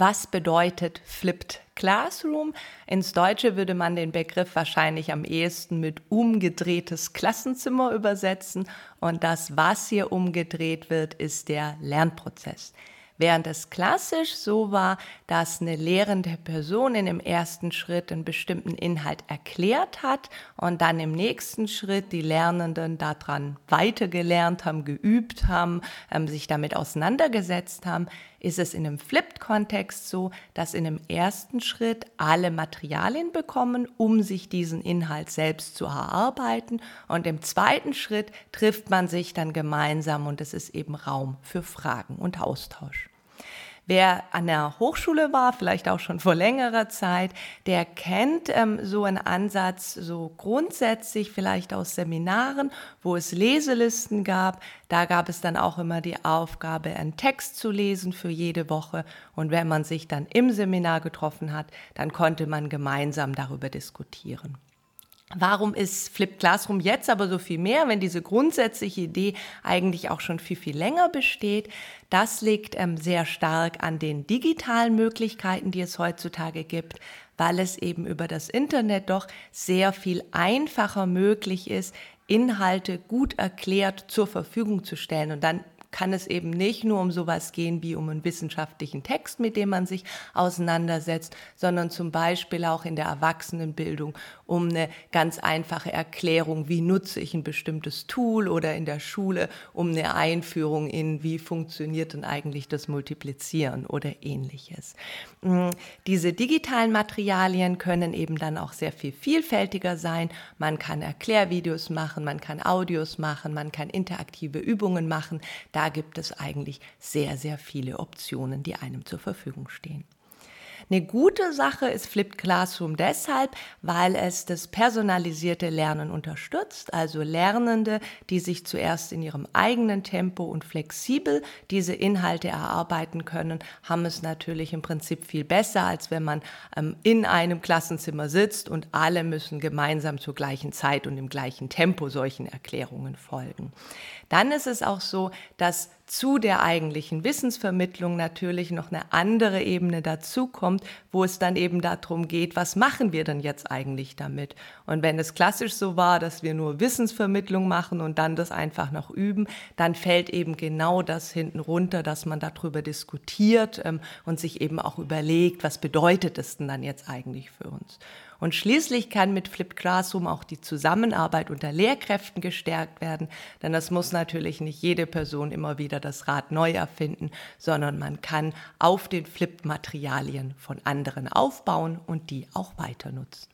Was bedeutet Flipped Classroom? Ins Deutsche würde man den Begriff wahrscheinlich am ehesten mit umgedrehtes Klassenzimmer übersetzen. Und das, was hier umgedreht wird, ist der Lernprozess. Während es klassisch so war, dass eine lehrende Person in dem ersten Schritt einen bestimmten Inhalt erklärt hat und dann im nächsten Schritt die Lernenden daran weitergelernt haben, geübt haben, ähm, sich damit auseinandergesetzt haben, ist es in einem Flipped-Kontext so, dass in dem ersten Schritt alle Materialien bekommen, um sich diesen Inhalt selbst zu erarbeiten. Und im zweiten Schritt trifft man sich dann gemeinsam und es ist eben Raum für Fragen und Austausch. Wer an der Hochschule war, vielleicht auch schon vor längerer Zeit, der kennt ähm, so einen Ansatz so grundsätzlich vielleicht aus Seminaren, wo es Leselisten gab. Da gab es dann auch immer die Aufgabe, einen Text zu lesen für jede Woche. Und wenn man sich dann im Seminar getroffen hat, dann konnte man gemeinsam darüber diskutieren. Warum ist Flip Classroom jetzt aber so viel mehr, wenn diese grundsätzliche Idee eigentlich auch schon viel, viel länger besteht? Das liegt ähm, sehr stark an den digitalen Möglichkeiten, die es heutzutage gibt, weil es eben über das Internet doch sehr viel einfacher möglich ist, Inhalte gut erklärt zur Verfügung zu stellen und dann kann es eben nicht nur um sowas gehen wie um einen wissenschaftlichen Text, mit dem man sich auseinandersetzt, sondern zum Beispiel auch in der Erwachsenenbildung um eine ganz einfache Erklärung, wie nutze ich ein bestimmtes Tool oder in der Schule um eine Einführung in, wie funktioniert denn eigentlich das Multiplizieren oder ähnliches. Mm, diese digitalen Materialien können eben dann auch sehr viel vielfältiger sein. Man kann Erklärvideos machen, man kann Audios machen, man kann interaktive Übungen machen. Da gibt es eigentlich sehr, sehr viele Optionen, die einem zur Verfügung stehen. Eine gute Sache ist Flipped Classroom deshalb, weil es das personalisierte Lernen unterstützt, also Lernende, die sich zuerst in ihrem eigenen Tempo und flexibel diese Inhalte erarbeiten können, haben es natürlich im Prinzip viel besser, als wenn man ähm, in einem Klassenzimmer sitzt und alle müssen gemeinsam zur gleichen Zeit und im gleichen Tempo solchen Erklärungen folgen. Dann ist es auch so, dass zu der eigentlichen Wissensvermittlung natürlich noch eine andere Ebene dazukommt, wo es dann eben darum geht, was machen wir denn jetzt eigentlich damit? Und wenn es klassisch so war, dass wir nur Wissensvermittlung machen und dann das einfach noch üben, dann fällt eben genau das hinten runter, dass man darüber diskutiert ähm, und sich eben auch überlegt, was bedeutet es denn dann jetzt eigentlich für uns? Und schließlich kann mit Flip Classroom auch die Zusammenarbeit unter Lehrkräften gestärkt werden, denn das muss natürlich nicht jede Person immer wieder das Rad neu erfinden, sondern man kann auf den Flip-Materialien von anderen aufbauen und die auch weiter nutzen.